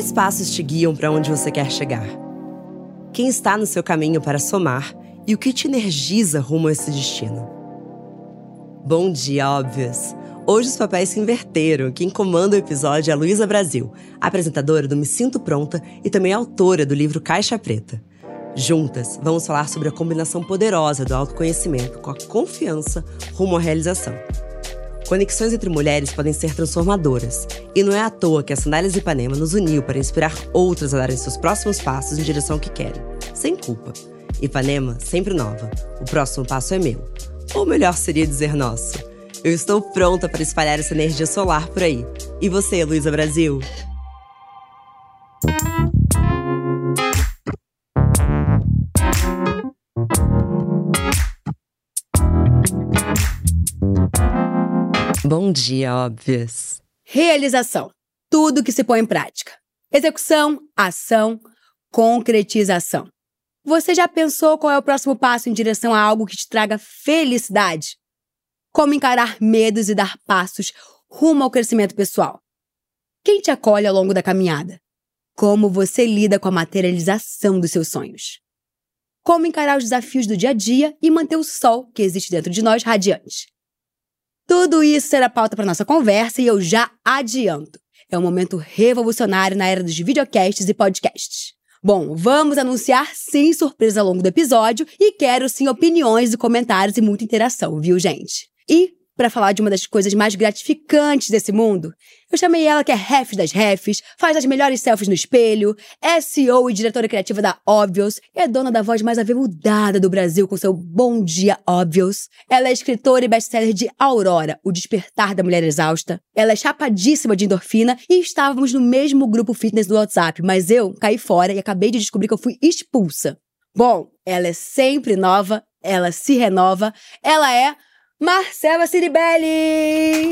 Quais passos te guiam para onde você quer chegar? Quem está no seu caminho para somar e o que te energiza rumo a esse destino? Bom dia, óbvios! Hoje os papéis se inverteram. Quem comanda o episódio é a Luísa Brasil, apresentadora do Me Sinto Pronta e também autora do livro Caixa Preta. Juntas, vamos falar sobre a combinação poderosa do autoconhecimento com a confiança rumo à realização. Conexões entre mulheres podem ser transformadoras, e não é à toa que a Sandálias Ipanema nos uniu para inspirar outras a darem seus próximos passos em direção ao que querem, sem culpa. Ipanema, sempre nova. O próximo passo é meu. Ou melhor seria dizer nosso. Eu estou pronta para espalhar essa energia solar por aí. E você, Luísa Brasil? Bom dia, óbvias. Realização. Tudo que se põe em prática. Execução, ação, concretização. Você já pensou qual é o próximo passo em direção a algo que te traga felicidade? Como encarar medos e dar passos rumo ao crescimento pessoal? Quem te acolhe ao longo da caminhada? Como você lida com a materialização dos seus sonhos? Como encarar os desafios do dia a dia e manter o sol que existe dentro de nós radiante? Tudo isso será pauta para nossa conversa e eu já adianto. É um momento revolucionário na era dos videocasts e podcasts. Bom, vamos anunciar sim surpresa ao longo do episódio e quero sim opiniões e comentários e muita interação, viu, gente? E para falar de uma das coisas mais gratificantes desse mundo. Eu chamei ela que é ref das refs, faz as melhores selfies no espelho, é CEO e diretora criativa da Obvious, é dona da voz mais aveludada do Brasil com seu Bom Dia Obvious. Ela é escritora e best-seller de Aurora, O Despertar da Mulher Exausta. Ela é chapadíssima de endorfina e estávamos no mesmo grupo fitness do WhatsApp, mas eu caí fora e acabei de descobrir que eu fui expulsa. Bom, ela é sempre nova, ela se renova, ela é Marcela Ciribelli!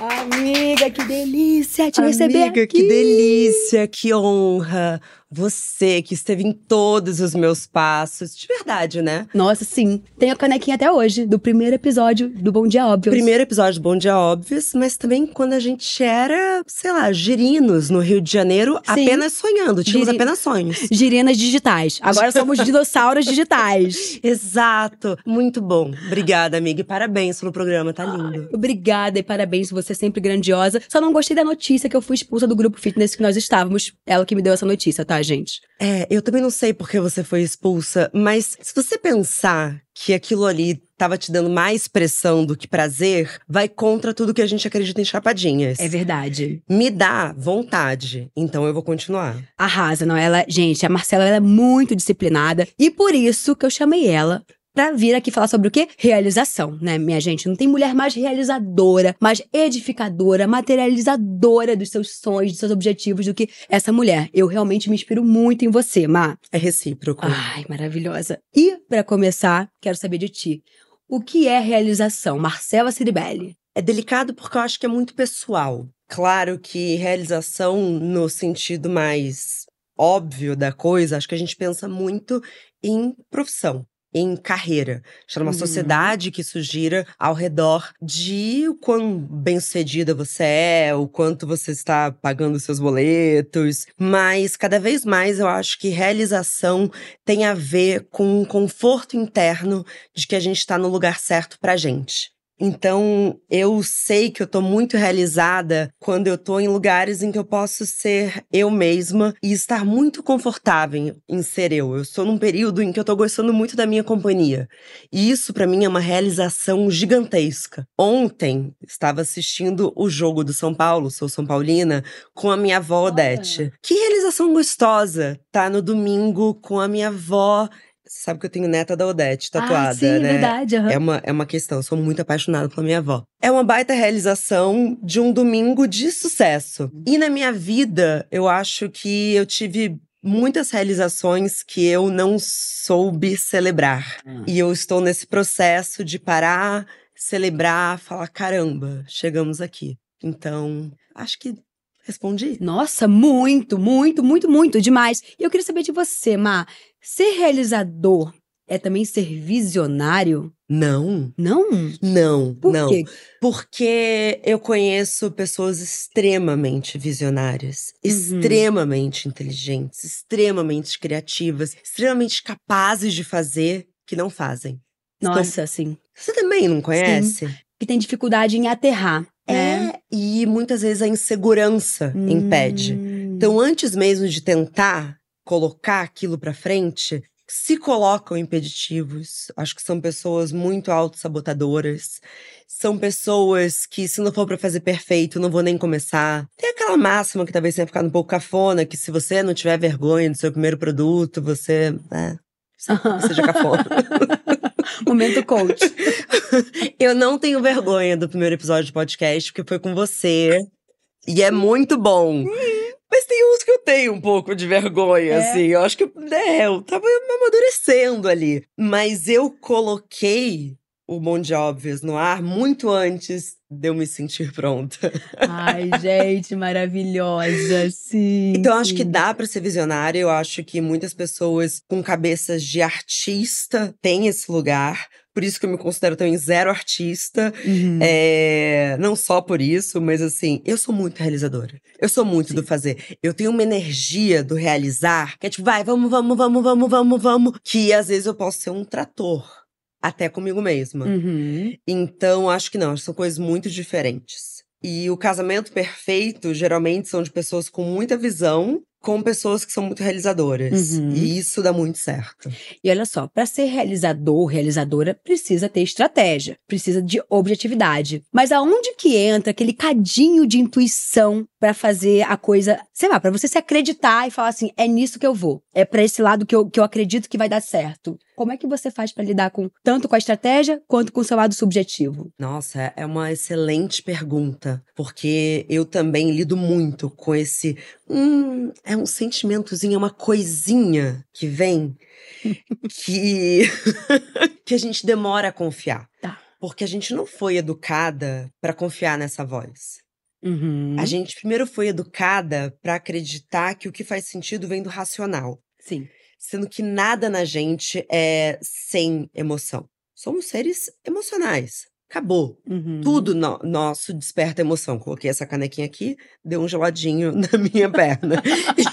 Amiga, que delícia te Amiga, receber aqui. que delícia, que honra. Você que esteve em todos os meus passos. De verdade, né? Nossa, sim. Tenho a canequinha até hoje, do primeiro episódio do Bom Dia Óbvio. Primeiro episódio do Bom Dia Óbvios, mas também quando a gente era, sei lá, girinos no Rio de Janeiro, Sim. apenas sonhando. Tínhamos Giri- apenas sonhos. Girinas digitais. Agora somos dinossauros digitais. Exato. Muito bom. Obrigada, amiga. E parabéns pelo programa, tá lindo. Obrigada e parabéns, você é sempre grandiosa. Só não gostei da notícia que eu fui expulsa do grupo fitness que nós estávamos. Ela que me deu essa notícia, tá, gente? É, eu também não sei por que você foi expulsa, mas se você pensar que aquilo ali tava te dando mais pressão do que prazer, vai contra tudo que a gente acredita em chapadinhas. É verdade. Me dá vontade, então eu vou continuar. Arrasa, não? Ela, gente, a Marcela ela é muito disciplinada e por isso que eu chamei ela pra vir aqui falar sobre o quê? Realização, né, minha gente? Não tem mulher mais realizadora, mais edificadora, materializadora dos seus sonhos, dos seus objetivos do que essa mulher. Eu realmente me inspiro muito em você, Má. É recíproco. Ai, maravilhosa. E pra começar, quero saber de ti. O que é realização? Marcela Ciribelli. É delicado porque eu acho que é muito pessoal. Claro que realização no sentido mais óbvio da coisa, acho que a gente pensa muito em profissão. Em carreira. É uma Uhum. sociedade que isso gira ao redor de o quão bem-sucedida você é, o quanto você está pagando seus boletos. Mas cada vez mais eu acho que realização tem a ver com um conforto interno de que a gente está no lugar certo pra gente. Então, eu sei que eu tô muito realizada quando eu tô em lugares em que eu posso ser eu mesma e estar muito confortável em ser eu. Eu estou num período em que eu tô gostando muito da minha companhia. E isso pra mim é uma realização gigantesca. Ontem estava assistindo o jogo do São Paulo, sou São Paulina, com a minha avó. Odete. Que realização gostosa tá no domingo com a minha avó. Você sabe que eu tenho neta da Odete tatuada, ah, sim, né? verdade. aham. É uma, é uma questão, eu sou muito apaixonada pela minha avó. É uma baita realização de um domingo de sucesso. E na minha vida, eu acho que eu tive muitas realizações que eu não soube celebrar. Hum. E eu estou nesse processo de parar, celebrar, falar: caramba, chegamos aqui. Então, acho que respondi. Nossa, muito, muito, muito, muito demais. E eu queria saber de você, Má. Ser realizador é também ser visionário? Não. Não? Não, Por não. quê? Porque eu conheço pessoas extremamente visionárias, Uhum. extremamente inteligentes, extremamente criativas, extremamente capazes de fazer que não fazem. Então, Nossa, sim. você também não conhece? Que tem dificuldade em aterrar, né? É, e muitas vezes a insegurança impede. Hum. Então, antes mesmo de tentar colocar aquilo pra frente, se colocam impeditivos. Acho que são pessoas muito autossabotadoras. São pessoas que, se não for pra fazer perfeito, não vou nem começar. Tem aquela máxima que talvez tenha ficado um pouco cafona, que se você não tiver vergonha do seu primeiro produto, você. É, seja cafona. Momento coach. Eu não tenho vergonha do primeiro episódio de podcast, porque foi com você. E é muito bom. Mas tem uns que eu tenho um pouco de vergonha, É? assim. Eu acho que é, eu tava amadurecendo ali. Mas eu coloquei o Monte Óbvios no ar muito antes de eu me sentir pronta. Ai, gente, maravilhosa, sim. Então, eu acho sim. que dá pra ser visionária. Eu acho que muitas pessoas com cabeças de artista têm esse lugar. Por isso que eu me considero também zero artista. Uhum. É, não só por isso, mas assim, eu sou muito realizadora. Eu sou muito do fazer. Eu tenho uma energia do realizar, que é tipo, vai, vamos, vamos, vamos, vamos, vamos, vamos. Que às vezes eu posso ser um trator, até comigo mesma. Uhum. Então, acho que não, são coisas muito diferentes. E o casamento perfeito, geralmente, são de pessoas com muita visão, com pessoas que são muito realizadoras. Uhum. E isso dá muito certo. E olha só, para ser realizador, realizadora, precisa ter estratégia, precisa de objetividade. Mas aonde que entra aquele cadinho de intuição para fazer a coisa, sei lá, para você se acreditar e falar assim, é nisso que eu vou. É para esse lado que eu, que eu acredito que vai dar certo. Como é que você faz para lidar com tanto com a estratégia quanto com o seu lado subjetivo? Nossa, é uma excelente pergunta, porque eu também lido muito com esse. Hum, é um sentimentozinho, é uma coisinha que vem que, que a gente demora a confiar. Tá. Porque a gente não foi educada para confiar nessa voz. Uhum. A gente primeiro foi educada para acreditar que o que faz sentido vem do racional, Sim. Sendo que nada na gente é sem emoção. Somos seres emocionais. Acabou. Uhum. Tudo no- nosso desperta emoção. Coloquei essa canequinha aqui, deu um geladinho na minha perna.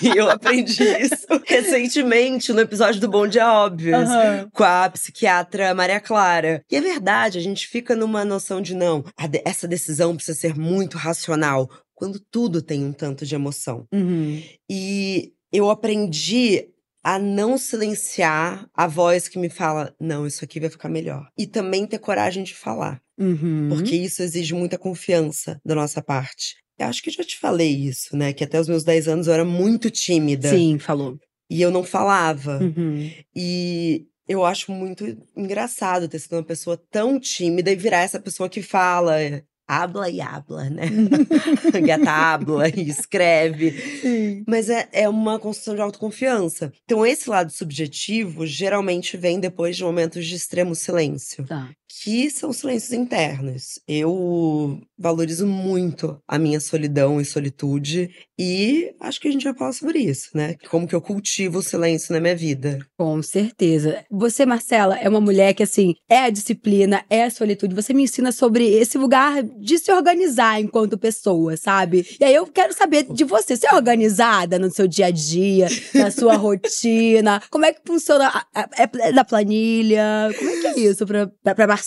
e eu aprendi isso recentemente no episódio do Bom Dia Óbvios. Aham. Com a psiquiatra Maria Clara. E é verdade, a gente fica numa noção de não, a de- essa decisão precisa ser muito racional, quando tudo tem um tanto de emoção. Uhum. E eu aprendi a não silenciar a voz que me fala, não, isso aqui vai ficar melhor. E também ter coragem de falar. Uhum. Porque isso exige muita confiança da nossa parte. Eu acho que já te falei isso, né? Que até os meus 10 anos eu era muito tímida. Sim, falou. E eu não falava. Uhum. E eu acho muito engraçado ter sido uma pessoa tão tímida e virar essa pessoa que fala. Habla e habla, né? Gata habla e escreve. Sim. Mas é, é uma construção de autoconfiança. Então, esse lado subjetivo geralmente vem depois de momentos de extremo silêncio Tá. Que são silêncios internos. Eu valorizo muito a minha solidão e solitude e acho que a gente vai falar sobre isso, né? Como que eu cultivo o silêncio na minha vida. Com certeza. Você, Marcela, é uma mulher que, assim, é a disciplina, é a solitude. Você me ensina sobre esse lugar de se organizar enquanto pessoa, sabe? E aí eu quero saber de você. Você é organizada no seu dia a dia, na sua rotina? Como é que funciona? a- É da planilha? Como é que é isso pra, pra, pra Marcela?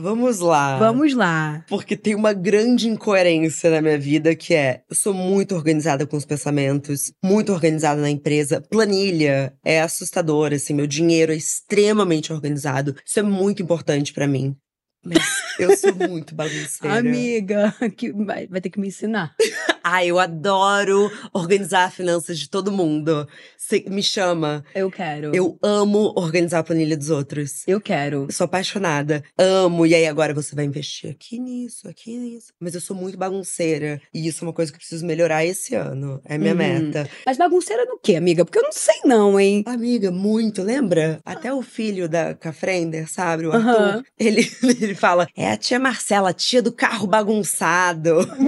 Vamos lá. Vamos lá. Porque tem uma grande incoerência na minha vida que é: eu sou muito organizada com os pensamentos, muito organizada na empresa. Planilha é assustadora, assim, meu dinheiro é extremamente organizado. Isso é muito importante pra mim. Mas eu sou muito bagunceira. Amiga, que vai, vai ter que me ensinar. Ah, eu adoro organizar finanças de todo mundo. Cê me chama. Eu quero. Eu amo organizar a planilha dos outros. Eu quero. Eu sou apaixonada. Amo. E aí agora você vai investir aqui nisso, aqui nisso. Mas eu sou muito bagunceira. E isso é uma coisa que eu preciso melhorar esse ano. É minha Uhum. meta. Mas bagunceira no quê, amiga? Porque eu não sei não, hein? Amiga, muito, lembra? Até o filho da Cafrender, sabe? O. Arthur. Ele, ele fala: é a tia Marcela, a tia do carro bagunçado.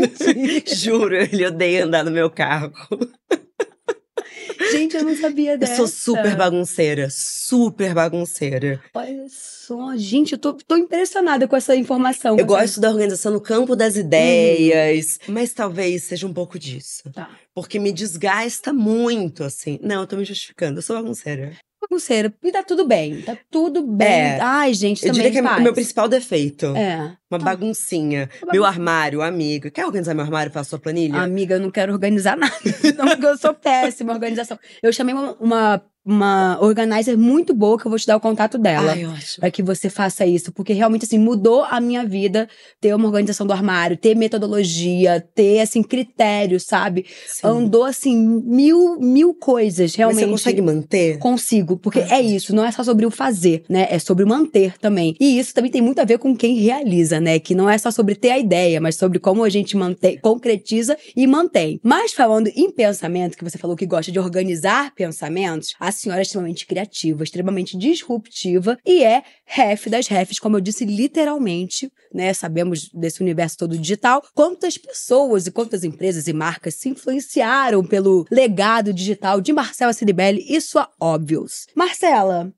Juro, ele odeia andar no meu carro. Gente, eu não sabia dessa. Eu sou super bagunceira, super bagunceira. Olha só, gente, eu tô, tô impressionada com essa informação. Eu gosto da organização no campo das ideias, uhum. mas talvez seja um pouco disso. Tá. Porque me desgasta muito, assim. Não, eu tô me justificando, eu sou bagunceira bagunceira. E tá tudo bem. Tá tudo bem. É, Ai, gente, Eu diria que é o meu principal defeito. É. Uma tá. baguncinha. Meu armário, amiga. Quer organizar meu armário para sua planilha? Amiga, eu não quero organizar nada. não, porque eu sou péssima organização. Eu chamei uma, uma uma organizer muito boa que eu vou te dar o contato dela. Ai, ótimo. Pra que você faça isso. Porque realmente, assim, mudou a minha vida ter uma organização do armário, ter metodologia, ter, assim, critérios, sabe? Sim. Andou, assim, mil, mil coisas, realmente. Mas você consegue manter? Consigo. Porque ah, é isso, não é só sobre o fazer, né? É sobre o manter também. E isso também tem muito a ver com quem realiza, né? Que não é só sobre ter a ideia, mas sobre como a gente mantém, concretiza e mantém. Mas falando em pensamento, que você falou que gosta de organizar pensamentos, a senhora é extremamente criativa, extremamente disruptiva e é ref das refs, como eu disse, literalmente, né? Sabemos desse universo todo digital. Quantas pessoas e quantas empresas e marcas se influenciaram pelo legado digital de Marcela Ciribelli e sua Óbvios. Marcela,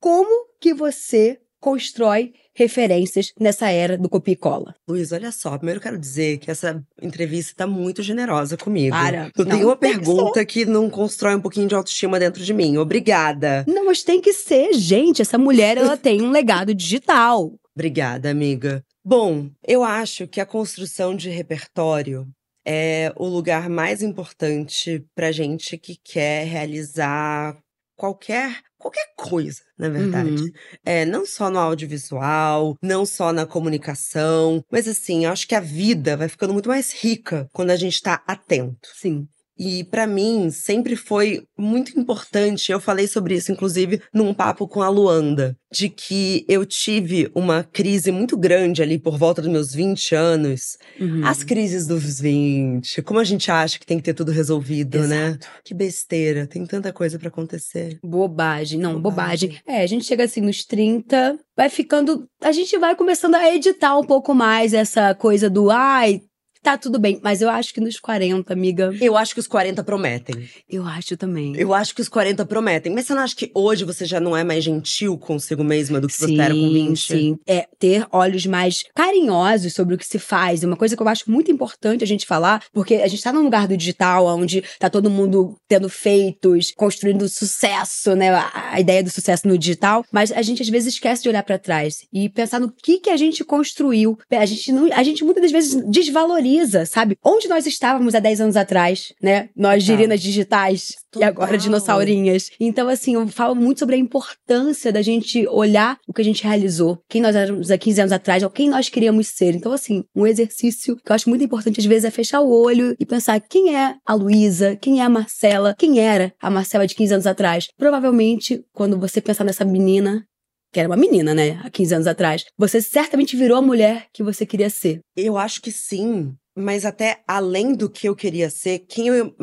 como que você constrói referências nessa era do copia e cola. Luiz, olha só, primeiro eu quero dizer que essa entrevista está muito generosa comigo. Para. Eu tenho uma pergunta que, que não constrói um pouquinho de autoestima dentro de mim. Obrigada. Não, mas tem que ser, gente. Essa mulher, ela tem um legado digital. Obrigada, amiga. Bom, eu acho que a construção de repertório é o lugar mais importante pra gente que quer realizar qualquer qualquer coisa, na verdade. Uhum. É, não só no audiovisual, não só na comunicação, mas assim, eu acho que a vida vai ficando muito mais rica quando a gente tá atento. Sim. E para mim sempre foi muito importante. Eu falei sobre isso, inclusive, num papo com a Luanda, de que eu tive uma crise muito grande ali por volta dos meus 20 anos. Uhum. As crises dos 20, como a gente acha que tem que ter tudo resolvido, né? Exato. né? Que besteira, tem tanta coisa para acontecer. Bobagem, não, bobagem. bobagem. É, a gente chega assim nos 30, vai ficando. A gente vai começando a editar um pouco mais essa coisa do ai, tá tudo bem. Mas eu acho que nos 40, amiga. Eu acho que os 40 prometem. Eu acho também. Eu acho que os 40 prometem. Mas você não acha que hoje você já não é mais gentil consigo mesma do que sim, você era com 20? Sim, É ter olhos mais carinhosos sobre o que se faz. É uma coisa que eu acho muito importante a gente falar, porque a gente tá num lugar do digital onde tá todo mundo tendo feitos, construindo sucesso, né? A ideia do sucesso no digital. Mas a gente às vezes esquece de olhar para trás e pensar no que que a gente construiu. A gente, não, a gente muitas das vezes desvaloriza sabe? Onde nós estávamos há 10 anos atrás, né? Nós girinas digitais Total. e agora dinossaurinhas. Então, assim, eu falo muito sobre a importância da gente olhar o que a gente realizou, quem nós éramos há 15 anos atrás, ou quem nós queríamos ser. Então, assim, um exercício que eu acho muito importante às vezes é fechar o olho e pensar quem é a Luísa, quem é a Marcela, quem era a Marcela de 15 anos atrás. Provavelmente, quando você pensar nessa menina, que era uma menina, né, há 15 anos atrás, você certamente virou a mulher que você queria ser. Eu acho que sim mas até além do que eu queria ser, quem eu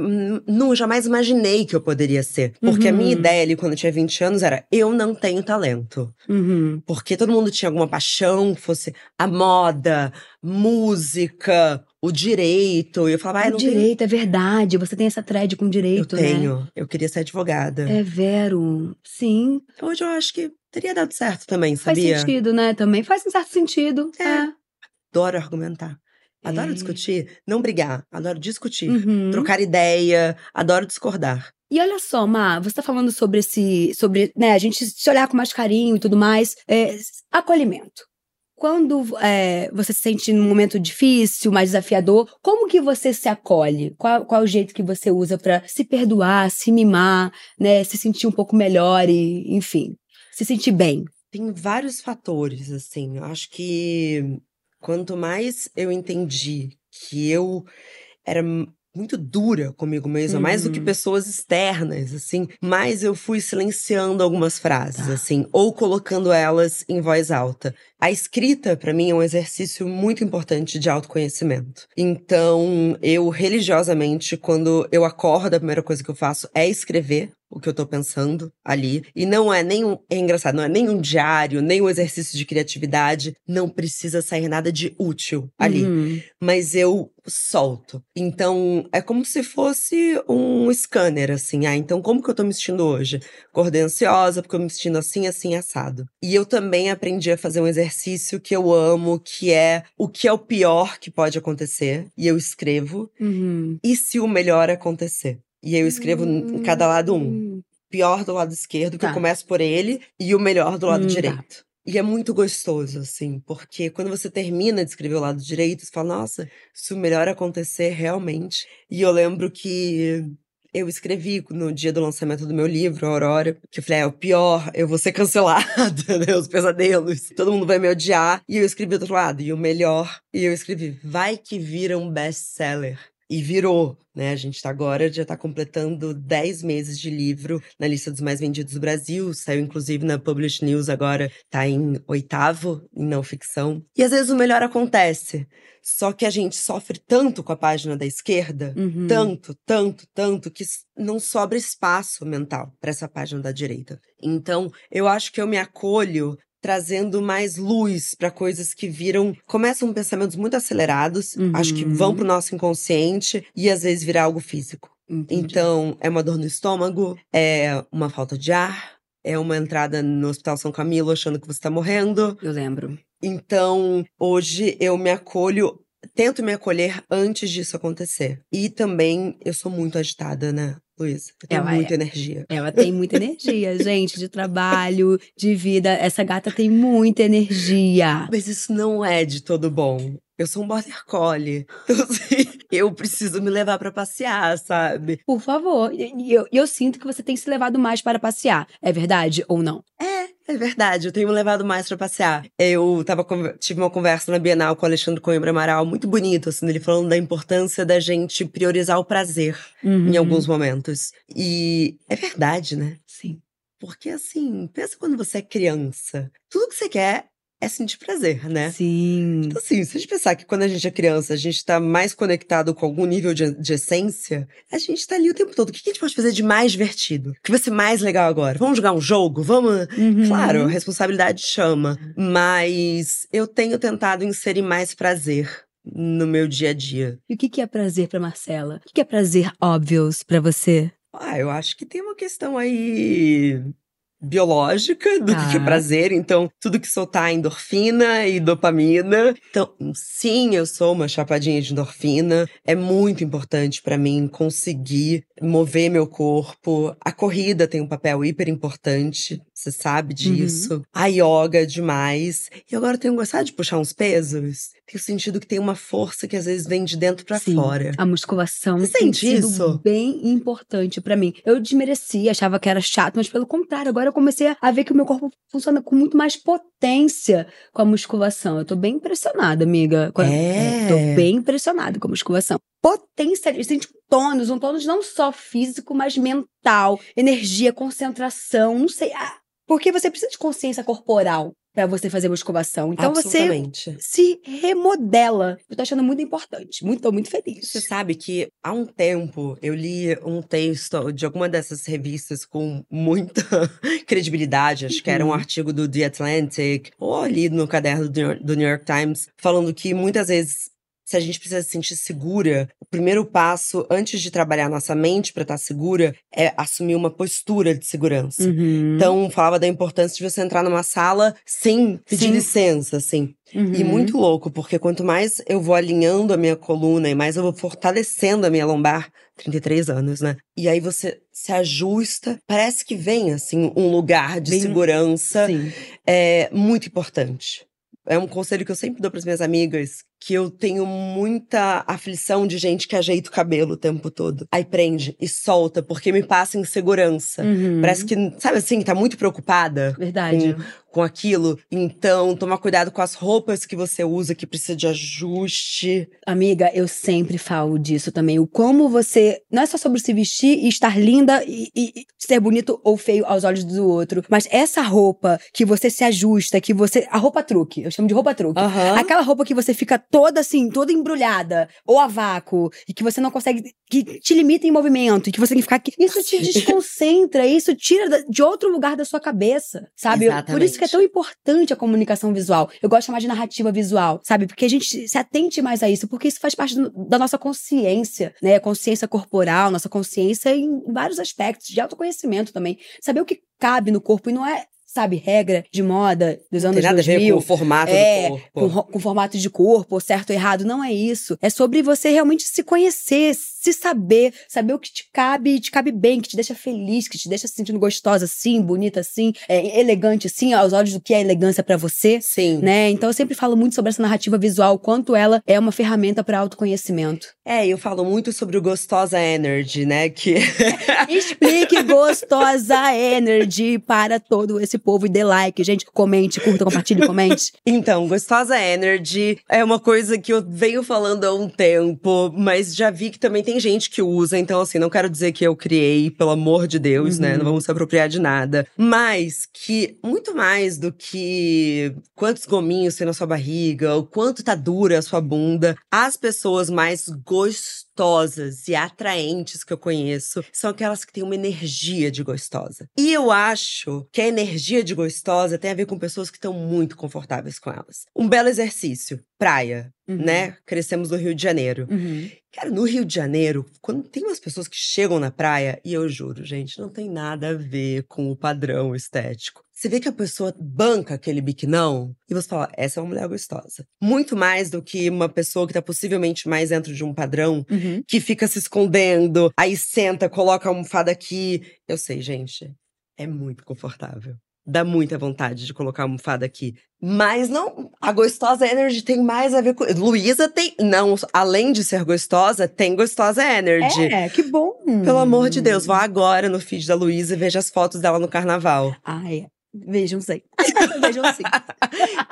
não jamais imaginei que eu poderia ser. Porque uhum. a minha uhum. ideia ali, quando eu tinha 20 anos, era eu não tenho talento. Uhum. Porque todo mundo tinha alguma paixão, fosse a moda, música, o direito. E eu falava, ah, o direito, tenho... é verdade. Você tem essa thread com direito, eu né? tenho. Eu queria ser advogada. É vero. Sim. Hoje eu acho que teria dado certo também, sabia? Faz sentido, né? Também faz um certo sentido. É. é. Adoro argumentar. Adoro discutir, não brigar, adoro discutir, uhum. trocar ideia, adoro discordar. E olha só, Ma, você tá falando sobre esse, sobre, né, a gente se olhar com mais carinho e tudo mais, é, acolhimento. Quando é, você se sente num momento difícil, mais desafiador, como que você se acolhe? Qual, qual é o jeito que você usa para se perdoar, se mimar, né, se sentir um pouco melhor e, enfim, se sentir bem? Tem vários fatores, assim. Eu acho que Quanto mais eu entendi que eu era muito dura comigo mesma, mais do que uhum. pessoas externas, assim, mais eu fui silenciando algumas frases, tá. assim, ou colocando elas em voz alta. A escrita, para mim, é um exercício muito importante de autoconhecimento. Então, eu religiosamente, quando eu acordo, a primeira coisa que eu faço é escrever o que eu tô pensando ali. E não é nem um, é engraçado, não é nem um diário, nem um exercício de criatividade. Não precisa sair nada de útil ali. Uhum. Mas eu solto. Então, é como se fosse um scanner, assim. Ah, então como que eu tô me sentindo hoje? Acordei ansiosa, porque eu me sentindo assim, assim, assado. E eu também aprendi a fazer um exercício que eu amo, que é o que é o pior que pode acontecer. E eu escrevo. Uhum. E se o melhor acontecer? E eu escrevo em cada lado um. Hum. Pior do lado esquerdo, que Tá. eu começo por ele, e o melhor do lado Hum, tá. direito. E é muito gostoso, assim, porque quando você termina de escrever o lado direito, você fala, nossa, se o melhor acontecer realmente. E eu lembro que eu escrevi no dia do lançamento do meu livro, Aurora, que eu falei, é o pior, eu vou ser cancelada, né? Os pesadelos, todo mundo vai me odiar. E eu escrevi do outro lado, e o melhor, e eu escrevi, vai que vira um best-seller. E virou, né? A gente tá agora, já tá completando 10 meses de livro na lista dos mais vendidos do Brasil. Saiu, inclusive, na Publish News agora, tá em oitavo em não ficção. E às vezes o melhor acontece. Só que a gente sofre tanto com a página da esquerda, Uhum. tanto, tanto, tanto, que não sobra espaço mental para essa página da direita. Então, eu acho que eu me acolho trazendo mais luz para coisas que viram, começam pensamentos muito acelerados, acho que Uhum. vão pro nosso inconsciente e às vezes virar algo físico. Entendi. Então, é uma dor no estômago, é uma falta de ar, é uma entrada no Hospital São Camilo achando que você tá morrendo. Eu lembro. Então, hoje eu me acolho, tento me acolher antes disso acontecer. E também eu sou muito agitada, né, Luísa? Tenho Ela é. muita energia. Ela tem muita energia, gente, de trabalho, de vida. Essa gata tem muita energia. Mas isso não é de todo bom. Eu sou um border collie. Então, assim, eu preciso me levar pra passear, sabe? Por favor. E eu, eu sinto que você tem se levado mais para passear. É verdade ou não? É, é verdade, eu tenho me levado mais pra passear. Eu tava, tive uma conversa na Bienal com o Alexandre Coimbra Amaral, muito bonito, assim, ele falando da importância da gente priorizar o prazer Uhum. em alguns momentos. E é verdade, né? Sim. Porque assim, pensa quando você é criança. Tudo que você quer é sentir prazer, né? Sim. Então, assim, se a gente pensar que quando a gente é criança, a gente tá mais conectado com algum nível de, de essência, a gente tá ali o tempo todo. O que a gente pode fazer de mais divertido? O que vai ser mais legal agora? Vamos jogar um jogo? Vamos. Uhum. Claro, a responsabilidade chama. Mas eu tenho tentado inserir mais prazer no meu dia a dia. E o que é prazer pra Marcela? O que é prazer óbvios pra você? Ah, eu acho que tem uma questão aí biológica do que que é prazer, então tudo que soltar endorfina e dopamina. Então, sim, eu sou uma chapadinha de endorfina. É muito importante pra mim conseguir mover meu corpo. A corrida tem um papel hiper importante, você sabe disso. A yoga demais. E agora eu tenho gostado de puxar uns pesos. Tenho sentido que tem uma força que às vezes vem de dentro pra Sim. fora. A musculação Você tem sente sido isso? bem importante pra mim. Eu desmerecia, achava que era chato, mas pelo contrário, agora eu comecei a ver que o meu corpo funciona com muito mais potência com a musculação. Eu tô bem impressionada, amiga. É. tô bem impressionada com a musculação. Potência, sente um tônus, um tônus não só físico, mas mental, energia, concentração, não sei. Ah, porque você precisa de consciência corporal pra você fazer musculação. Então você se remodela. Eu tô achando muito importante. Muito, tô muito feliz. Você sabe que há um tempo eu li um texto de alguma dessas revistas com muita credibilidade, acho que era um Uhum. artigo do The Atlantic, ou ali no caderno do New York Times, falando que muitas vezes. Se a gente precisa se sentir segura, o primeiro passo antes de trabalhar nossa mente para estar segura é assumir uma postura de segurança. Uhum. Então, falava da importância de você entrar numa sala sem pedir Sim. licença, assim. E Uhum. muito louco, porque quanto mais eu vou alinhando a minha coluna e mais eu vou fortalecendo a minha lombar, 33 anos, né? E aí você se ajusta, parece que vem, assim, um lugar de Bem- segurança Sim. é muito importante. É um conselho que eu sempre dou para minhas amigas, que eu tenho muita aflição de gente que ajeita o cabelo o tempo todo. Aí prende e solta, porque me passa insegurança. Uhum. Parece que, sabe assim, tá muito preocupada Verdade. com aquilo. Então, tomar cuidado com as roupas que você usa que precisa de ajuste. Amiga, eu sempre falo disso também. O como você. Não é só sobre se vestir e estar linda e, e, e ser bonito ou feio aos olhos do outro. Mas essa roupa que você se ajusta, que você. A roupa truque. Eu chamo de roupa truque. Aham. Aquela roupa que você fica toda assim, toda embrulhada, ou a vácuo, e que você não consegue. que te limita em movimento, e que você tem que ficar aqui. Isso te desconcentra, isso tira de outro lugar da sua cabeça, sabe? Por isso que é tão importante a comunicação visual. Eu gosto de chamar de narrativa visual, sabe? Porque a gente se atente mais a isso, porque isso faz parte do- da nossa consciência, né? Consciência corporal, nossa consciência em vários aspectos, de autoconhecimento também. Saber o que cabe no corpo e não é. Sabe, regra de moda dos Não anos tem nada a ver 2000 com o formato é, do corpo. com, com formato de corpo, certo ou errado. Não é isso. É sobre você realmente se conhecer, se saber, saber o que te cabe e te cabe bem, que te deixa feliz, que te deixa se sentindo gostosa assim, bonita assim, é, elegante assim, aos olhos do que é elegância pra você. Sim. Né? Então eu sempre falo muito sobre essa narrativa visual, quanto ela é uma ferramenta para autoconhecimento. É, eu falo muito sobre o Gostosa Energy, né? Que Explique gostosa energy para todo esse povo e dê like, gente, comente, curta, compartilhe, comente. Então, Gostosa Energy é uma coisa que eu venho falando há um tempo, mas já vi que também tem gente que usa, então assim, não quero dizer que eu criei, pelo amor de Deus, né? Uhum. Não vamos se apropriar de nada. Mas que muito mais do que quantos gominhos tem na sua barriga, o quanto tá dura a sua bunda, as pessoas mais gostosas e atraentes que eu conheço são aquelas que têm uma energia de gostosa. E eu acho que a energia de gostosa tem a ver com pessoas que estão muito confortáveis com elas. Um belo exercício, praia, Uhum. né? Crescemos no Rio de Janeiro. Uhum. Cara, no Rio de Janeiro, quando tem umas pessoas que chegam na praia, e eu juro, gente, não tem nada a ver com o padrão estético. Você vê que a pessoa banca aquele biquinão e você fala, essa é uma mulher gostosa. Muito mais do que uma pessoa que tá possivelmente mais dentro de um padrão, Uhum. que fica se escondendo, aí senta, coloca a almofada aqui. Eu sei, gente, é muito confortável. Dá muita vontade de colocar a almofada aqui. Mas não, a gostosa energy tem mais a ver com. Luísa tem. Não, além de ser gostosa, tem gostosa energy. É, que bom. Pelo amor de Deus, vá agora no feed da Luísa e veja as fotos dela no carnaval. Ai, vejam sim. vejam sim.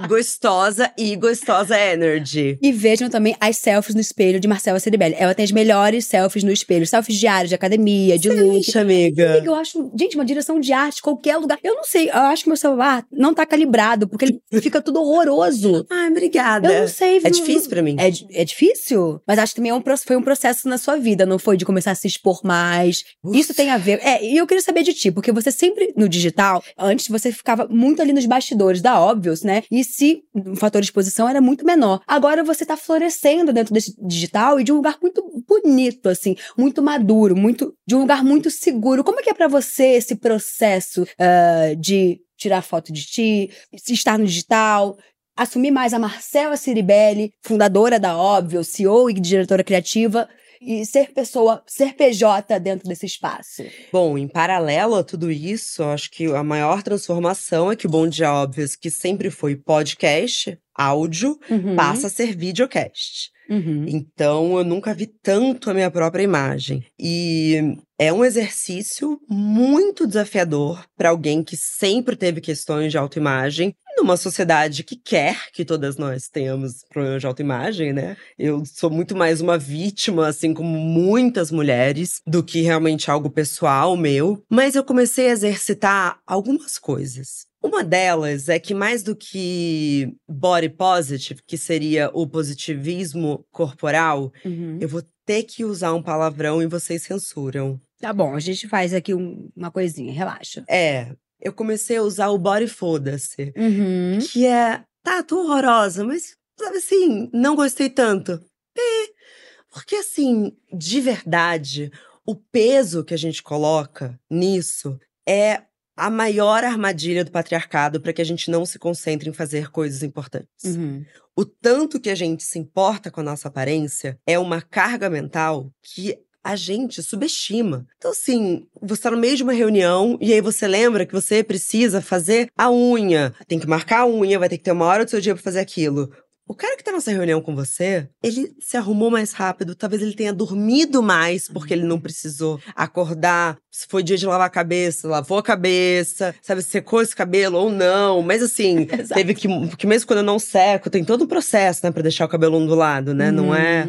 Gostosa e gostosa energy. E vejam também as selfies no espelho de Marcela Ceribelli. Ela tem as melhores selfies no espelho. Selfies diários, de academia, de look. Ixi, amiga. Amiga, Eu acho, gente, uma direção de arte, qualquer lugar. Eu não sei, eu acho que meu celular não tá calibrado, porque ele fica tudo horroroso. Ai, obrigada. Eu não sei. É não- difícil pra mim. É, é difícil? Mas acho que também é um, foi um processo na sua vida, não foi? De começar a se expor mais. Isso tem a ver. É, e eu queria saber de ti, porque você sempre, no digital, antes você ficava muito ali nos bastidores da Óbvios, né? E se o fator de exposição era muito menor. Agora você tá florescendo dentro desse digital e de um lugar muito bonito, assim, muito maduro, muito de um lugar muito seguro. Como é que é pra você esse processo ah, de tirar foto de ti, estar no digital, assumir mais a Marcela Ciribelli, fundadora da Óbvio, CEO e diretora criativa, e ser pessoa, ser PJ dentro desse espaço. Bom, em paralelo a tudo isso, acho que a maior transformação é que o Bom Dia Óbvios, que sempre foi podcast, áudio, Uhum, passa a ser videocast. uhum. Então, eu nunca vi tanto a minha própria imagem. E é um exercício muito desafiador para alguém que sempre teve questões de autoimagem, numa sociedade que quer que todas nós tenhamos problemas de autoimagem, né? Eu sou muito mais uma vítima, assim como muitas mulheres, do que realmente algo pessoal meu. Mas eu comecei a exercitar algumas coisas. Uma delas é que, mais do que body positive, que seria o positivismo corporal, Uhum. eu vou ter que usar um palavrão e vocês censuram. Tá bom, a gente faz aqui um- uma coisinha, relaxa. É, eu comecei a usar o body foda-se, Uhum. que é, tá, tô horrorosa, mas, sabe assim, não gostei tanto. É, porque assim, de verdade, o peso que a gente coloca nisso é a maior armadilha do patriarcado para que a gente não se concentre em fazer coisas importantes. Uhum. O tanto que a gente se importa com a nossa aparência é uma carga mental que a gente subestima. Então, assim, você tá no meio de uma reunião e aí você lembra que você precisa fazer a unha. Tem que marcar a unha, vai ter que ter uma hora do seu dia pra fazer aquilo. o cara que tá nessa reunião com você, ele se arrumou mais rápido, talvez ele tenha dormido mais porque ele não precisou acordar. Se foi dia de lavar a cabeça, lavou a cabeça, sabe, secou esse cabelo ou não. Mas assim, teve que. Porque mesmo quando eu não seco, tem todo um processo, né, pra deixar o cabelo ondulado, né? Uhum. Não é.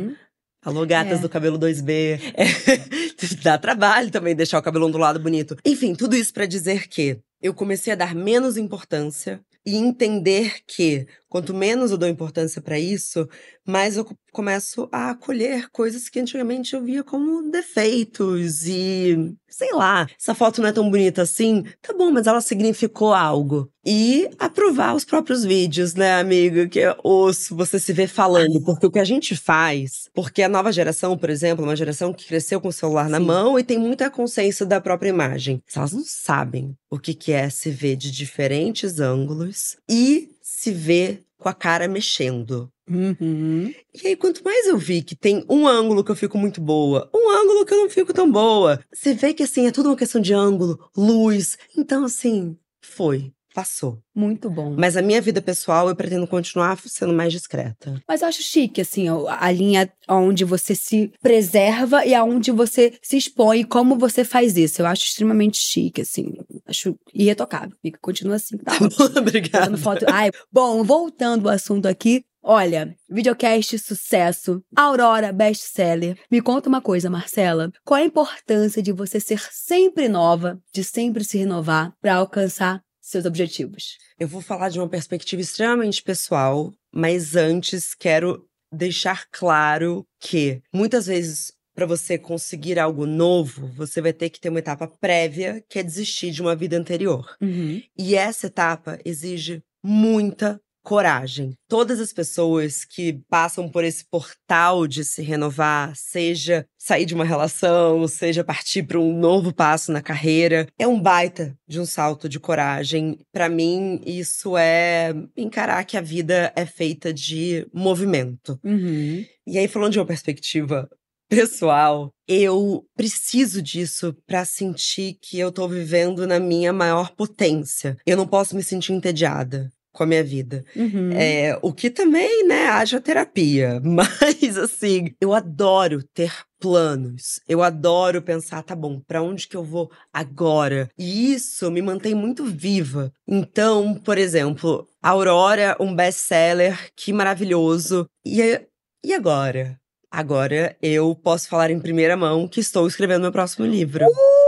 Alô, gatas é. do cabelo 2B. É. Dá trabalho também deixar o cabelo ondulado bonito. Enfim, tudo isso para dizer que eu comecei a dar menos importância e entender que quanto menos eu dou importância para isso, mais eu começo a acolher coisas que antigamente eu via como defeitos e sei lá, essa foto não é tão bonita assim, tá bom, mas ela significou algo. E aprovar os próprios vídeos, né, amiga? Que é osso você se ver falando. Porque o que a gente faz, porque a nova geração, por exemplo, é uma geração que cresceu com o celular Sim. na mão e tem muita consciência da própria imagem. Elas não sabem o que é se ver de diferentes ângulos e se ver com a cara mexendo. Uhum. E aí, quanto mais eu vi que tem um ângulo que eu fico muito boa, um ângulo que eu não fico tão boa, você vê que assim, é tudo uma questão de ângulo, luz. Então, assim, foi passou. Muito bom. Mas a minha vida pessoal, eu pretendo continuar sendo mais discreta. Mas eu acho chique, assim, a linha onde você se preserva e aonde você se expõe, como você faz isso. Eu acho extremamente chique, assim. Acho irretocável. Fica, continua assim. Tá, tá Obrigada. Foto. Ai, bom, voltando ao assunto aqui. Olha, videocast sucesso, Aurora best-seller. Me conta uma coisa, Marcela. Qual a importância de você ser sempre nova, de sempre se renovar para alcançar seus objetivos? Eu vou falar de uma perspectiva extremamente pessoal, mas antes quero deixar claro que muitas vezes para você conseguir algo novo, você vai ter que ter uma etapa prévia, que é desistir de uma vida anterior. Uhum. E essa etapa exige muita coragem. Todas as pessoas que passam por esse portal de se renovar, seja sair de uma relação, seja partir para um novo passo na carreira, é um baita de um salto de coragem. Para mim, isso é encarar que a vida é feita de movimento. Uhum. E aí, falando de uma perspectiva pessoal, eu preciso disso para sentir que eu tô vivendo na minha maior potência. Eu não posso me sentir entediada com a minha vida. Uhum. É, o que também, né, haja terapia. Mas, assim, eu adoro ter planos. Eu adoro pensar, tá bom, para onde que eu vou agora? E isso me mantém muito viva. Então, por exemplo, Aurora, um best-seller, que maravilhoso. E, e agora? Agora eu posso falar em primeira mão que estou escrevendo meu próximo livro. Uh!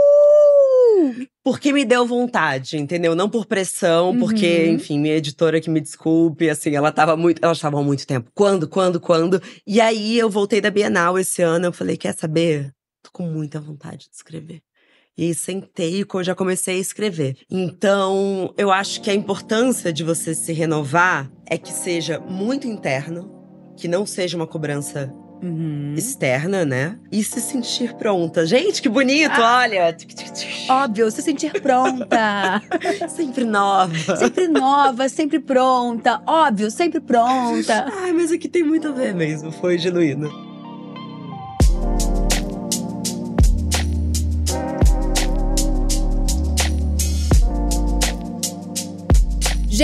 Porque me deu vontade, entendeu? Não por pressão, uhum. porque, enfim, minha editora que me desculpe, assim, ela tava muito, ela estava há muito tempo. Quando, quando, quando? E aí eu voltei da Bienal esse ano, eu falei, quer saber? Tô com muita vontade de escrever. E sentei e já comecei a escrever. Então, eu acho que a importância de você se renovar é que seja muito interno, que não seja uma cobrança uhum. externa, né? E se sentir pronta. Gente, que bonito, ah, olha! Óbvio, se sentir pronta. sempre nova. Sempre nova, sempre pronta. Óbvio, sempre pronta. Ai, mas aqui tem muito a ver mesmo, foi genuíno.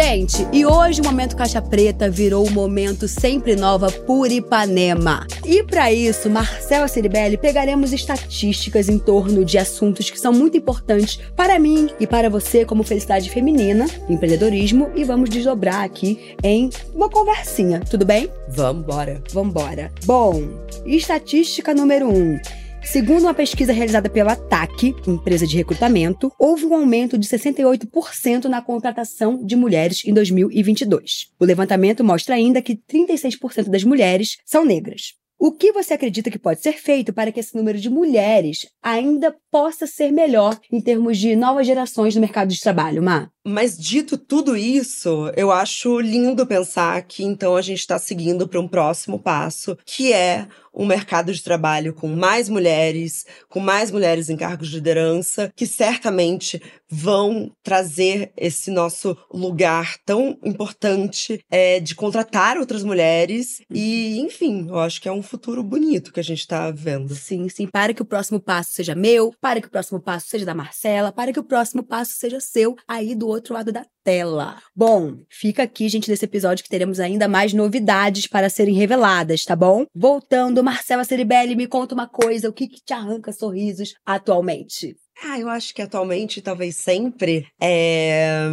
Gente, e hoje o Momento Caixa Preta virou o Momento Sempre Nova por Ipanema. E para isso, Marcela Ciribelli pegaremos estatísticas em torno de assuntos que são muito importantes para mim e para você como felicidade feminina, empreendedorismo e vamos desdobrar aqui em uma conversinha, tudo bem? Vambora. Vambora. Bom, estatística número 1. Um. Segundo uma pesquisa realizada pela TAC, empresa de recrutamento, houve um aumento de 68% na contratação de mulheres em 2022. O levantamento mostra ainda que 36% das mulheres são negras. O que você acredita que pode ser feito para que esse número de mulheres ainda possa ser melhor em termos de novas gerações no mercado de trabalho, Má? Mas dito tudo isso, eu acho lindo pensar que então a gente está seguindo para um próximo passo, que é um mercado de trabalho com mais mulheres, com mais mulheres em cargos de liderança, que certamente vão trazer esse nosso lugar tão importante é, de contratar outras mulheres. E, enfim, eu acho que é um futuro bonito que a gente tá vendo. Sim, sim. Para que o próximo passo seja meu, para que o próximo passo seja da Marcela, para que o próximo passo seja seu, aí do outro lado da tela. Bom, fica aqui, gente, nesse episódio que teremos ainda mais novidades para serem reveladas, tá bom? Voltando, Marcela Ceribelli, me conta uma coisa, o que, que te arranca sorrisos atualmente? Ah, eu acho que atualmente, talvez sempre, é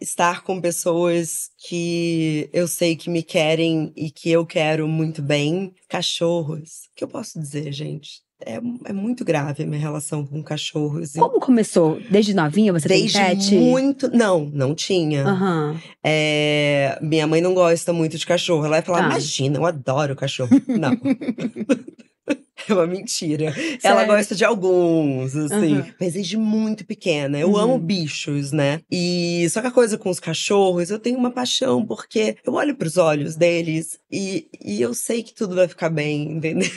estar com pessoas que eu sei que me querem e que eu quero muito bem. Cachorros. O que eu posso dizer, gente? É, é muito grave a minha relação com cachorros. Como começou? Desde novinha você Desde tem pet? muito. Não, não tinha. Aham. É, minha mãe não gosta muito de cachorro. Ela vai falar: Tá. imagina, eu adoro cachorro. Não. É uma mentira. Ela Sério? gosta de alguns, assim. Aham. Mas desde muito pequena. Eu Uhum. amo bichos, né? E só que a coisa com os cachorros, eu tenho uma paixão, porque eu olho pros olhos deles e, e eu sei que tudo vai ficar bem, entendeu?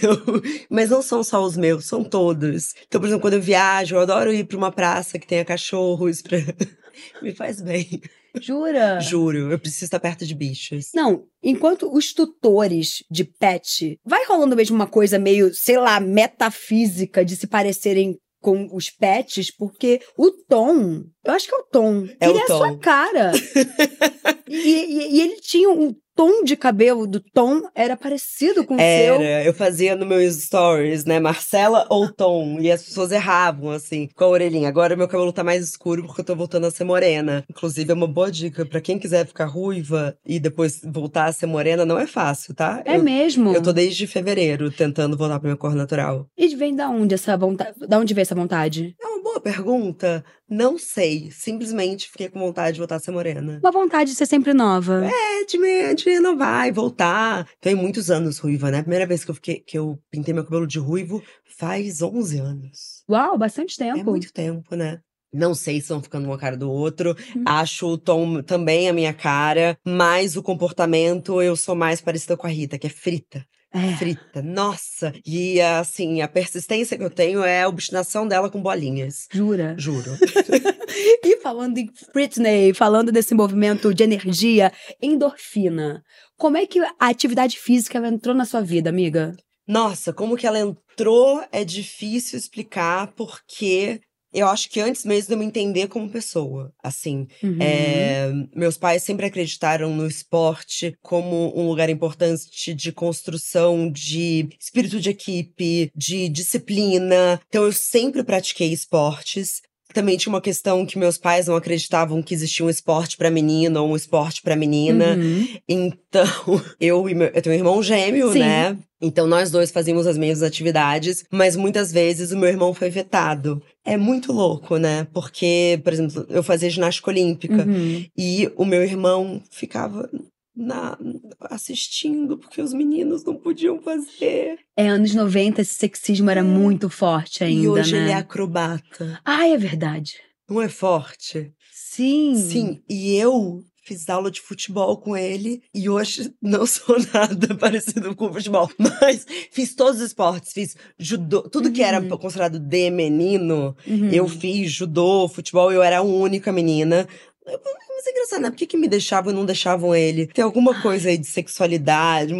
Mas não são só os meus, são todos. Então, por exemplo, quando eu viajo, eu adoro ir pra uma praça que tenha cachorros. Pra... Me faz bem. Jura? Juro, eu preciso estar perto de bichos. Não, enquanto os tutores de pet, vai rolando mesmo uma coisa meio, sei lá, metafísica de se parecerem com os pets, porque o Tom, eu acho que é o Tom, É ele o é a sua Tom. cara. e, e- e ele tinha um tom de cabelo do Tom, era parecido com o seu. Era, eu fazia no meus stories, né? Marcela ou Tom. E as pessoas erravam, assim, com a orelhinha. Agora meu cabelo tá mais escuro porque eu tô voltando a ser morena. Inclusive, é uma boa dica pra quem quiser ficar ruiva e depois voltar a ser morena, não é fácil, tá? É eu, mesmo? eu tô desde fevereiro tentando voltar pra minha cor natural. E vem da onde essa vontade? Da onde vem essa vontade? É uma boa pergunta. Não sei. Simplesmente fiquei com vontade de voltar a ser morena. Uma vontade de ser sempre nova. É, de, me, de renovar e voltar. Tenho muitos anos ruiva, né? A primeira vez que eu, fiquei, que eu pintei meu cabelo de ruivo faz 11 anos. Uau, bastante tempo. É muito tempo, né? Não sei se estão ficando uma cara do outro. Hum. Acho o tom também a minha cara, mas o comportamento eu sou mais parecida com a Rita, que é frita. É. Frita, nossa! E assim, a persistência que eu tenho é a obstinação dela com bolinhas. Jura? Juro. E falando em Britney, falando desse movimento de energia, endorfina, como é que a atividade física entrou na sua vida, amiga? Nossa, como que ela entrou é difícil explicar, porque eu acho que antes mesmo de eu me entender como pessoa, assim, Uhum. é, meus pais sempre acreditaram no esporte como um lugar importante de construção de espírito de equipe, de disciplina. Então eu sempre pratiquei esportes. Também tinha uma questão que meus pais não acreditavam que existia um esporte pra menino ou um esporte pra menina. Uhum. Então, eu e meu, eu tenho um irmão gêmeo, Sim. né? Então nós dois fazíamos as mesmas atividades, mas muitas vezes o meu irmão foi vetado. É muito louco, né? Porque, por exemplo, eu fazia ginástica olímpica Uhum. e o meu irmão ficava na assistindo porque os meninos não podiam fazer. É, anos 90, esse sexismo era É. muito forte ainda, e hoje né? ele é acrobata. Ai, é verdade. Não é forte? Sim. Sim, e eu fiz aula de futebol com ele e hoje não sou nada parecido com futebol, mas fiz todos os esportes, fiz judô, tudo que era Uhum. considerado de menino, Uhum. eu fiz judô, futebol, eu era a única menina. Eu- Mas é engraçado, né? Por que, que me deixavam e não deixavam ele? Tem alguma coisa aí de sexualidade.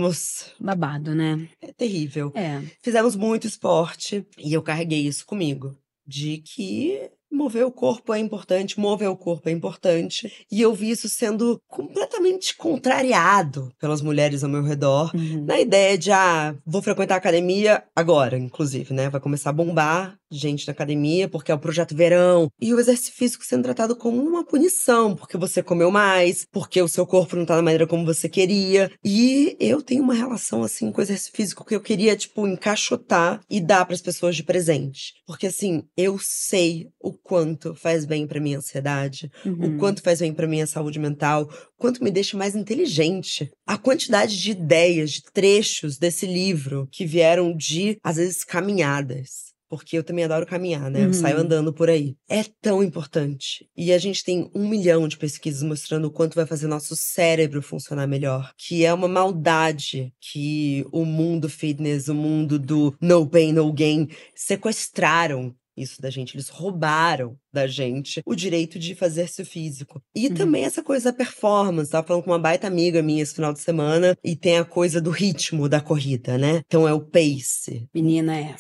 Babado, né? É terrível. É. Fizemos muito esporte e eu carreguei isso comigo. De que mover o corpo é importante, mover o corpo é importante. E eu vi isso sendo completamente contrariado pelas mulheres ao meu redor. Uhum. Na ideia de, ah, vou frequentar a academia agora, inclusive, né? Vai começar a bombar gente na academia, porque é o projeto verão. E o exercício físico sendo tratado como uma punição, porque você comeu mais, porque o seu corpo não tá da maneira como você queria. E eu tenho uma relação, assim, com o exercício físico que eu queria, tipo, encaixotar e dar pras pessoas de presente. Porque, assim, eu sei o quanto faz bem pra minha ansiedade, Uhum. o quanto faz bem pra minha saúde mental, o quanto me deixa mais inteligente. A quantidade de ideias, de trechos desse livro que vieram de, às vezes, caminhadas. Porque eu também adoro caminhar, né? Eu Uhum. saio andando por aí. É tão importante. E a gente tem um milhão de pesquisas mostrando o quanto vai fazer nosso cérebro funcionar melhor. Que é uma maldade que o mundo fitness, o mundo do no pain, no gain sequestraram isso da gente, eles roubaram da gente o direito de fazer exercício físico. E Uhum. também essa coisa da performance. Tava falando com uma baita amiga minha esse final de semana e tem a coisa do ritmo da corrida, né? Então é o pace. Menina, é.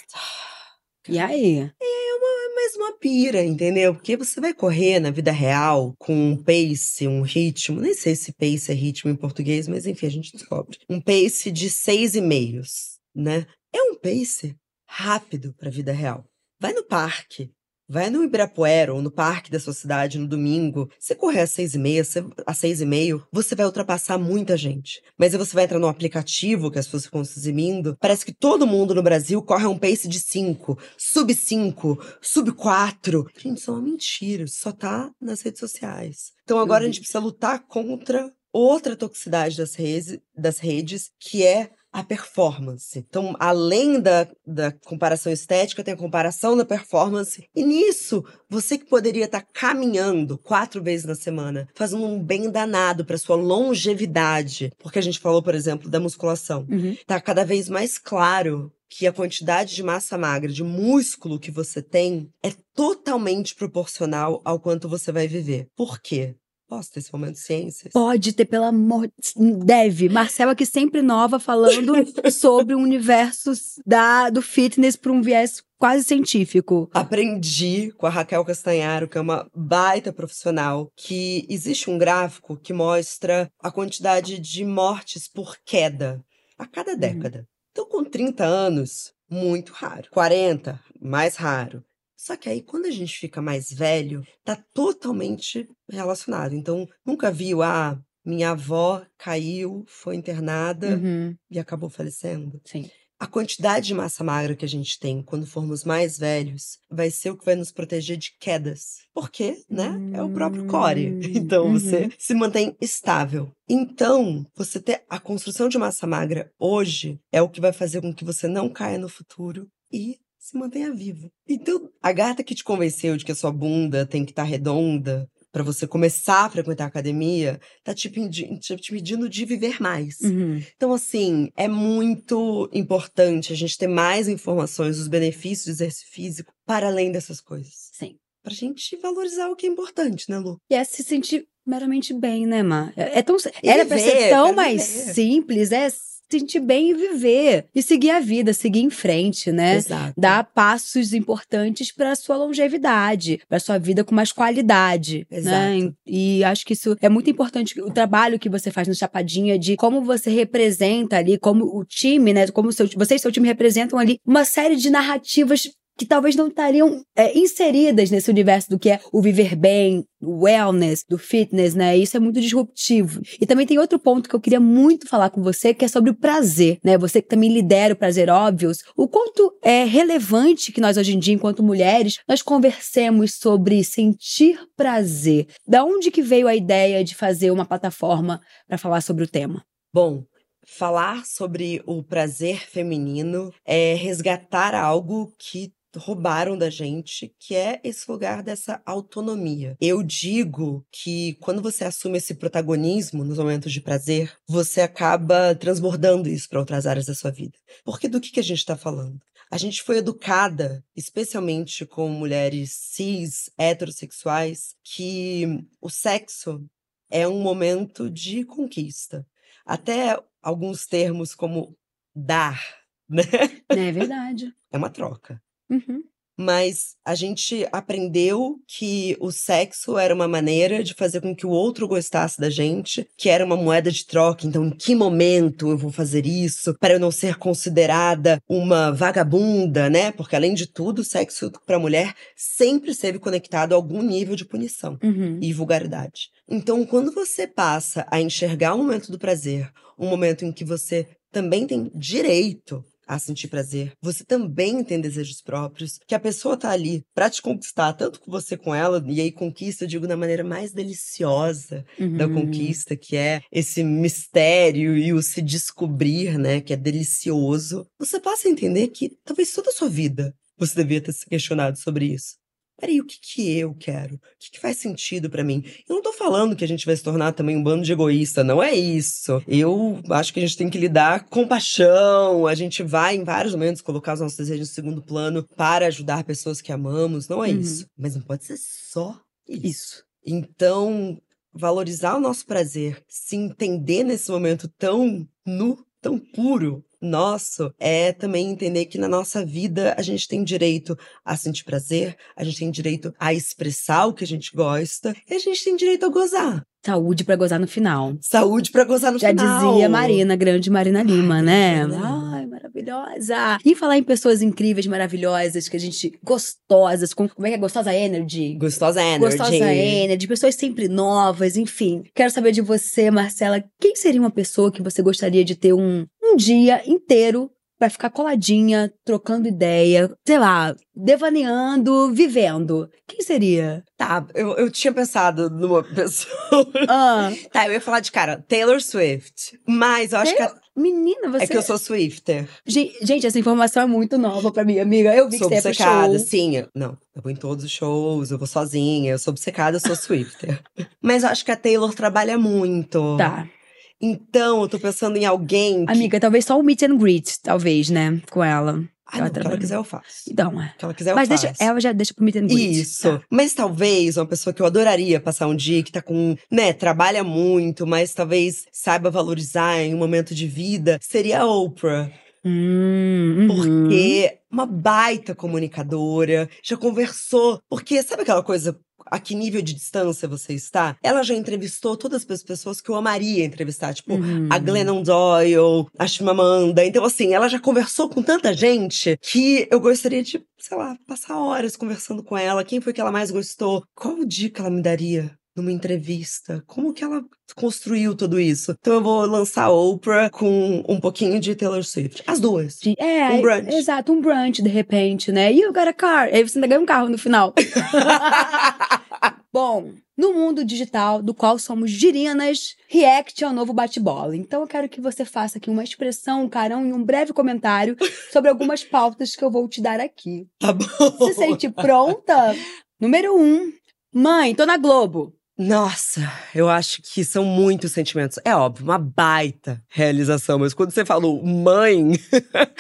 E aí? É mais uma pira, entendeu? Porque você vai correr na vida real com um pace, um ritmo, nem sei se pace é ritmo em português, mas enfim, a gente descobre. Um pace de seis e meios, né? É um pace rápido para a vida real. Vai no parque, vai no Ibirapuera ou no parque da sua cidade no domingo. Você correr às seis e meia, às seis e meio, você vai ultrapassar muita gente. Mas aí você vai entrar no aplicativo que as pessoas ficam se eximindo. Parece que todo mundo no Brasil corre a um pace de cinco, sub cinco, sub quatro. Gente, isso é uma mentira. Isso só tá nas redes sociais. Então agora a gente precisa lutar contra outra toxicidade das redes, das redes que é a performance. Então, além da, da comparação estética, tem a comparação da performance. E nisso, você que poderia estar caminhando quatro vezes na semana, fazendo um bem danado para sua longevidade, porque a gente falou, por exemplo, da musculação. Uhum. Tá cada vez mais claro que a quantidade de massa magra, de músculo que você tem, é totalmente proporcional ao quanto você vai viver. Por quê? Posso ter esse momento de ciências? Pode ter, pelo amor. Deve. Marcela, que sempre nova, falando sobre o universo da, do fitness por um viés quase científico. Aprendi com a Raquel Castanharo, que é uma baita profissional, que existe um gráfico que mostra a quantidade de mortes por queda a cada década. Então, com 30 anos, muito raro. 40, mais raro. Só que aí, quando a gente fica mais velho, tá totalmente relacionado. Então, nunca viu, ah, minha avó caiu, foi internada Uhum, e acabou falecendo. sim. A quantidade de massa magra que a gente tem quando formos mais velhos vai ser o que vai nos proteger de quedas. Porque, né? É o próprio core. Hum, Então você uhum. se mantém estável. Então, você ter a construção de massa magra hoje é o que vai fazer com que você não caia no futuro e se mantenha vivo. Então, a gata que te convenceu de que a sua bunda tem que estar redonda para você começar a frequentar a academia, tá te pedi- te pedindo de viver mais. Uhum. Então, assim, é muito importante a gente ter mais informações dos benefícios do exercício físico para além dessas coisas. Sim. Pra gente valorizar o que é importante, né, Lu? E é se sentir meramente bem, né, Má? É, é tão, era pra ser tão mais viver. simples, é sentir bem e viver. E seguir a vida, seguir em frente, né? Exato. Dar passos importantes para sua longevidade, para sua vida com mais qualidade, né? Exato. E acho que isso é muito importante o trabalho que você faz no Chapadinha de como você representa ali, como o time, né, como seu, você e seu time representam ali uma série de narrativas que talvez não estariam é, inseridas nesse universo do que é o viver bem, o wellness, do fitness, né? Isso é muito disruptivo. E também tem outro ponto que eu queria muito falar com você, que é sobre o prazer, né? Você que também lidera o Prazer Óbvios, o quanto é relevante que nós hoje em dia, enquanto mulheres, nós conversemos sobre sentir prazer. Da onde que veio a ideia de fazer uma plataforma para falar sobre o tema? Bom, falar sobre o prazer feminino é resgatar algo que roubaram da gente, que é esse lugar dessa autonomia. Eu digo que quando você assume esse protagonismo nos momentos de prazer, você acaba transbordando isso para outras áreas da sua vida. Porque do que, que a gente está falando? A gente foi educada, especialmente com mulheres cis, heterossexuais, que o sexo é um momento de conquista. Até alguns termos como dar, né? É verdade. É uma troca. Uhum. Mas a gente aprendeu que o sexo era uma maneira de fazer com que o outro gostasse da gente, que era uma moeda de troca. Então, em que momento eu vou fazer isso para eu não ser considerada uma vagabunda, né? Porque além de tudo, o sexo para mulher sempre esteve conectado a algum nível de punição Uhum. e vulgaridade. Então, quando você passa a enxergar o momento do prazer, um momento em que você também tem direito a sentir prazer, você também tem desejos próprios, que a pessoa tá ali pra te conquistar, tanto com você com ela, e aí conquista, eu digo, da maneira mais deliciosa da Uhum. conquista, que é esse mistério e o se descobrir, né, que é delicioso. Você passa a entender que talvez toda a sua vida você devia ter se questionado sobre isso. Peraí, o que que eu quero? O que, que faz sentido para mim? Eu não tô falando que a gente vai se tornar também um bando de egoísta, não é isso. Eu acho que a gente tem que lidar com paixão, a gente vai em vários momentos colocar os nossos desejos em segundo plano para ajudar pessoas que amamos, não é Uhum. isso. Mas não pode ser só isso. Isso. Então, valorizar o nosso prazer, se entender nesse momento tão nu, tão puro nosso, é também entender que na nossa vida a gente tem direito a sentir prazer, a gente tem direito a expressar o que a gente gosta e a gente tem direito a gozar. Saúde pra gozar no final. Saúde pra gozar no Já final. dizia Marina, grande Marina Lima, Ai, né? Marina maravilhosa. E falar em pessoas incríveis, maravilhosas, que a gente. gostosas, com, como é que é? Gostosa energy. Gostosa energy. Gostosa energy, pessoas sempre novas, enfim. Quero saber de você, Marcela, quem seria uma pessoa que você gostaria de ter um, um dia inteiro pra ficar coladinha, trocando ideia, sei lá, devaneando, vivendo? Quem seria? Tá, eu, eu tinha pensado numa pessoa. Ah, tá, eu ia falar de cara, Taylor Swift. Mas eu acho que a- menina, você. é que eu sou Swifter. Gen- Gente, essa informação é muito nova pra mim, amiga. Eu vi sou que você obcecada, show. sim. Não, eu vou em todos os shows, eu vou sozinha, eu sou obcecada, eu sou Swifter. Mas eu acho que a Taylor trabalha muito. Tá. Então, eu tô pensando em alguém. Que... Amiga, talvez só um meet and greet, talvez, né? Com ela. Ah, não, ela o que ela quiser eu faço. Então, é. O que ela quiser Mas eu deixa, faço. ela já deixa pro meet and greet. Isso. Tá. Mas talvez uma pessoa que eu adoraria passar um dia, que tá com, né, trabalha muito, mas talvez saiba valorizar em um momento de vida, seria a Oprah. Hum, uhum. Porque uma baita comunicadora, já conversou. Porque sabe aquela coisa, a que nível de distância você está? Ela já entrevistou todas as pessoas que eu amaria entrevistar. Tipo, Uhum. a Glennon Doyle, a Chimamanda. Então, assim, ela já conversou com tanta gente que eu gostaria de, sei lá, passar horas conversando com ela. Quem foi que ela mais gostou? Qual dica ela me daria? Numa entrevista, como que ela construiu tudo isso? Então eu vou lançar Oprah com um pouquinho de Taylor Swift. As duas. É, Um brunch. exato, um brunch, de repente, né? You got a car. Aí você ainda ganha um carro no final. Bom, no mundo digital, do qual somos girinas, react ao novo bate-bola. Então eu quero que você faça aqui uma expressão, um carão e um breve comentário sobre algumas pautas que eu vou te dar aqui. Tá bom. Se sente pronta? Número um. Mãe, tô na Globo. Nossa, eu acho que são muitos sentimentos. É óbvio, uma baita realização, mas quando você falou mãe,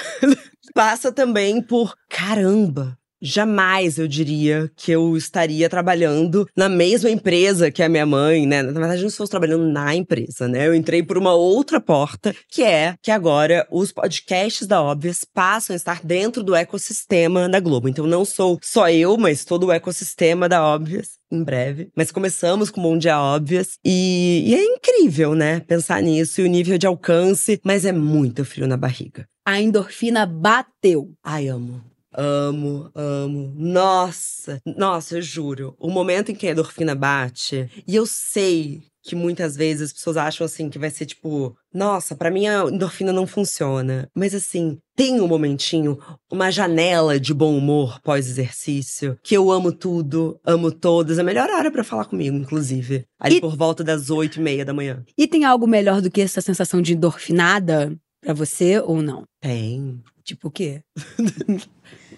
passa também por caramba. Jamais eu diria que eu estaria trabalhando na mesma empresa que a minha mãe, né? Na verdade, eu não estou trabalhando na empresa, né? Eu entrei por uma outra porta, que é que agora os podcasts da Óbvias passam a estar dentro do ecossistema da Globo. Então não sou só eu, mas todo o ecossistema da Óbvias em breve. Mas começamos com Bom Dia Óbvias e, e é incrível, né? Pensar nisso e o nível de alcance, mas é muito frio na barriga. A endorfina bateu. Ai, amo. Amo, amo. Nossa, nossa, eu juro. O momento em que a endorfina bate, e eu sei que muitas vezes as pessoas acham assim que vai ser tipo, nossa, pra mim a endorfina não funciona. Mas assim, tem um momentinho, uma janela de bom humor pós-exercício, que eu amo tudo, amo todas. É a melhor hora pra falar comigo, inclusive. Ali E- por volta das oito e meia da manhã. E tem algo melhor do que essa sensação de endorfinada pra você ou não? Tem. Tipo o quê?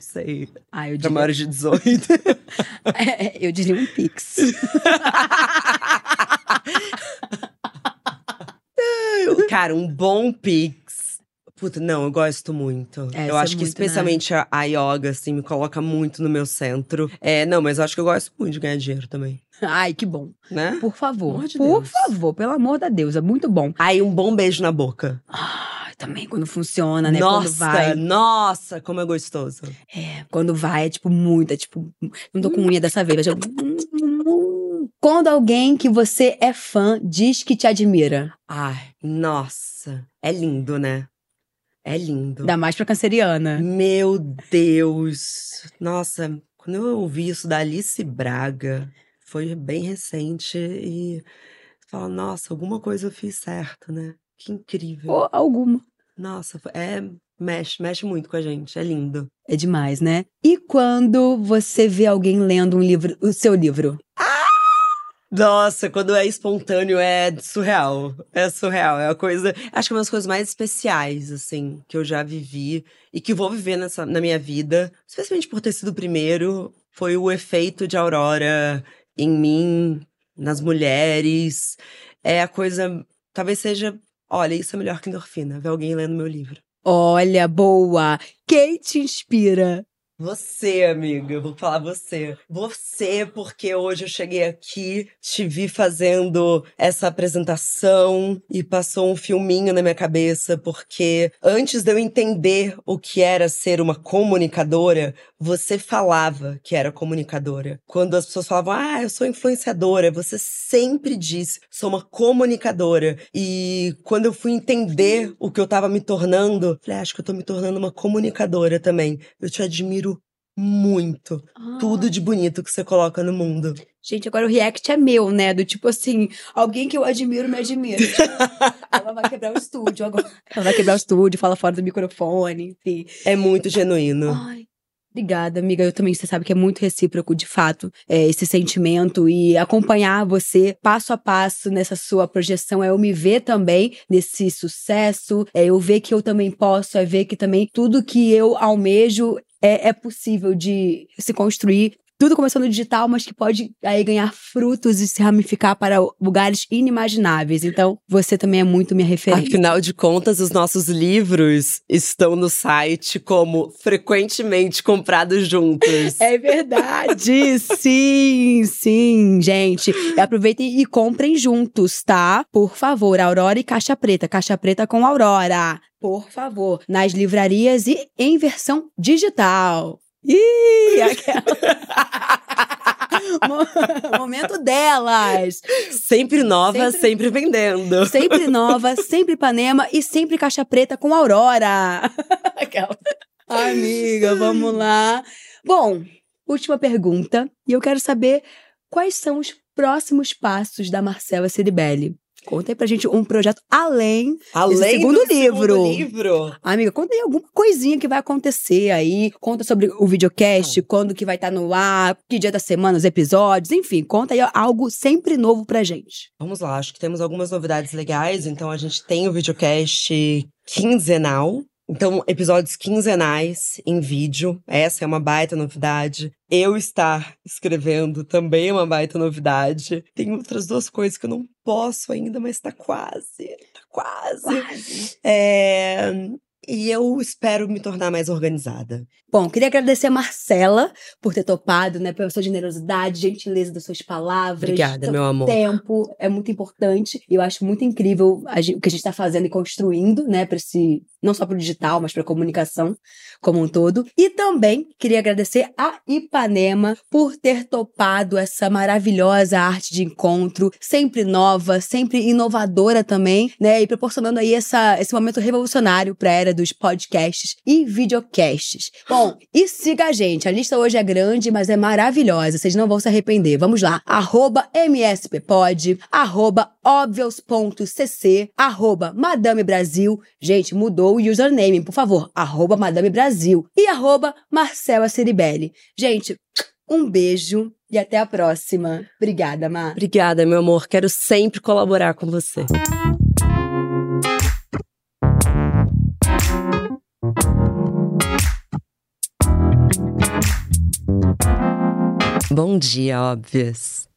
Sei. Ah, eu Pra diria, maiores de 18. eu diria um pix. Cara, um bom Pix. Puta, não, eu gosto muito. É, eu é acho que muito, né? especialmente a, a yoga, assim, me coloca muito no meu centro. É, não, mas eu acho que eu gosto muito de ganhar dinheiro também, Ai, que bom. né? Por favor. Por Deus. favor, pelo amor da Deus, é muito bom. Aí um bom beijo na boca. Ai, também quando funciona, né? nossa, Quando vai. nossa, como é gostoso. É, quando vai é tipo muito, é tipo. Não tô com unha dessa vez, mas eu. Quando alguém que você é fã diz que te admira. Ai, nossa. É lindo, né? É lindo. Ainda mais pra canceriana. Meu Deus. Nossa, quando eu ouvi isso da Alice Braga, foi bem recente e fala, nossa, alguma coisa eu fiz certo, né? Que incrível. Ou alguma. Nossa, é mexe, mexe muito com a gente, é lindo. É demais, né? E quando você vê alguém lendo um livro, o seu livro? Nossa, quando é espontâneo é surreal. É surreal. É a coisa. Acho que é uma das coisas mais especiais, assim, que eu já vivi e que vou viver nessa, na minha vida. Especialmente por ter sido o primeiro. foi o efeito de Aurora em mim, nas mulheres. É a coisa. Talvez seja. Olha, isso é melhor que endorfina, ver alguém lendo meu livro. Olha, boa! Quem te inspira? Você, amiga, vou falar você. Você, porque hoje eu cheguei aqui, te vi fazendo essa apresentação e passou um filminho na minha cabeça, porque antes de eu entender o que era ser uma comunicadora, você falava que era comunicadora. Quando as pessoas falavam, ah, eu sou influenciadora, você sempre disse, sou uma comunicadora. E quando eu fui entender o que eu tava me tornando, falei, ah, acho que eu tô me tornando uma comunicadora também. Eu te admiro muito. Ah. Tudo de bonito que você coloca no mundo. Gente, agora o react é meu, né? Do tipo assim, alguém que eu admiro me admira. ela vai quebrar o estúdio agora. Ela vai quebrar o estúdio, fala fora do microfone, enfim. É muito genuíno. Ai. Obrigada, amiga. Eu também, você sabe que é muito recíproco, de fato, é, esse sentimento e acompanhar você passo a passo nessa sua projeção é eu me ver também nesse sucesso, é eu ver que eu também posso, é ver que também tudo que eu almejo é, é possível de se construir tudo começou no digital, mas que pode aí ganhar frutos e se ramificar para lugares inimagináveis. Então, você também é muito minha referência. Afinal de contas, os nossos livros estão no site como frequentemente comprados juntos. É verdade! sim, sim, gente. Aproveitem e comprem juntos, tá? Por favor, Aurora e Caixa Preta. Caixa Preta com Aurora. Por favor, nas livrarias e em versão digital. Ih, aquela. Momento delas. Sempre nova, sempre, sempre, vendendo. Sempre nova, sempre Ipanema e sempre caixa preta com Aurora. Aquela. Amiga, vamos lá. Bom, última pergunta. E eu quero saber quais são os próximos passos da Marcela Ceribelli. Conta aí pra gente um projeto além, além desse segundo do livro. Segundo livro. Amiga, conta aí alguma coisinha que vai acontecer aí. Conta sobre o videocast, ah. quando que vai estar tá no ar, que dia da semana, os episódios, enfim, conta aí algo sempre novo pra gente. Vamos lá, acho que temos algumas novidades legais. Então a gente tem o videocast quinzenal, então, episódios quinzenais em vídeo, essa é uma baita novidade. Eu estar escrevendo também é uma baita novidade. Tem outras duas coisas que eu não posso ainda, mas tá quase. Tá quase. É, e eu espero me tornar mais organizada. Bom, queria agradecer a Marcela por ter topado, né, pela sua generosidade, gentileza das suas palavras. Obrigada, meu amor. tempo é muito importante. E eu acho muito incrível o que a gente está fazendo e construindo, né, para esse não só para o digital, mas para a comunicação como um todo. E também queria agradecer a Ipanema por ter topado essa maravilhosa arte de encontro, sempre nova, sempre inovadora também, né, e proporcionando aí essa, esse momento revolucionário para a era dos podcasts e videocasts. Bom, e siga a gente. A lista hoje é grande, mas é maravilhosa. Vocês não vão se arrepender. Vamos lá. Arroba MSPpod, arroba obvious.cc, arroba Madame Brasil. Gente, mudou o username, por favor. Arroba Madame Brasil e arroba Marcela Ceribelli. Gente, um beijo e até a próxima. Obrigada, Mar. Obrigada, meu amor. Quero sempre colaborar com você. Bom dia, óbvias.